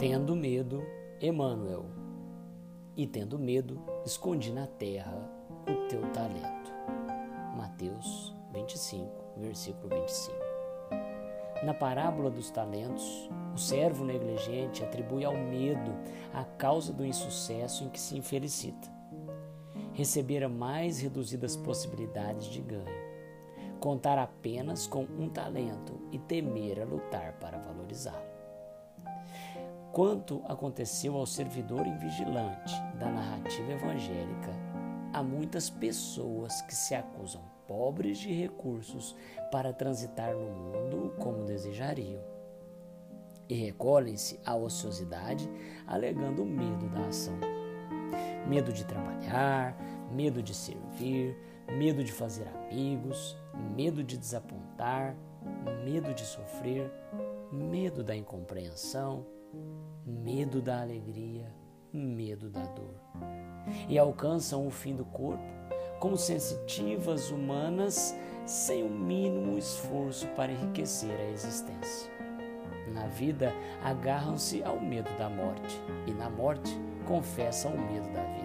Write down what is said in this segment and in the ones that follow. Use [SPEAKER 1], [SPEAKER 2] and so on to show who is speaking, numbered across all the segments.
[SPEAKER 1] Tendo medo, Emanuel. E tendo medo, escondi na terra o teu talento. Mateus 25, versículo 25. Na parábola dos talentos, o servo negligente atribui ao medo a causa do insucesso em que se infelicita. Receber a mais reduzidas possibilidades de ganho, contar apenas com um talento e temer a lutar para valorizá-lo quanto aconteceu ao servidor invigilante da narrativa evangélica, há muitas pessoas que se acusam pobres de recursos para transitar no mundo como desejariam e recolhem-se à ociosidade alegando medo da ação. Medo de trabalhar, medo de servir, medo de fazer amigos, medo de desapontar, medo de sofrer, medo da incompreensão, medo da alegria, medo da dor. E alcançam o fim do corpo como sensitivas humanas sem o mínimo esforço para enriquecer a existência. Na vida, agarram-se ao medo da morte, e na morte, confessam o medo da vida.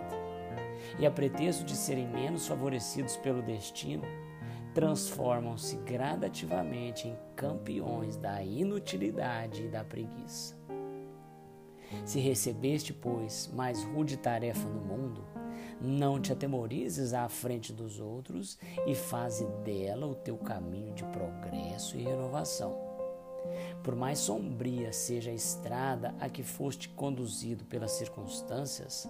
[SPEAKER 1] E a pretexto de serem menos favorecidos pelo destino, transformam-se gradativamente em campeões da inutilidade e da preguiça. Se recebeste, pois, mais rude tarefa no mundo, não te atemorizes à frente dos outros e faze dela o teu caminho de progresso e renovação. Por mais sombria seja a estrada a que foste conduzido pelas circunstâncias,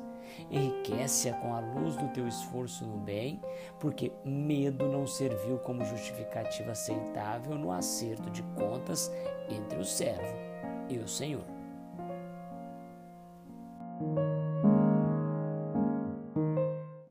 [SPEAKER 1] enriquece-a com a luz do teu esforço no bem, porque medo não serviu como justificativa aceitável no acerto de contas entre o servo e o Senhor.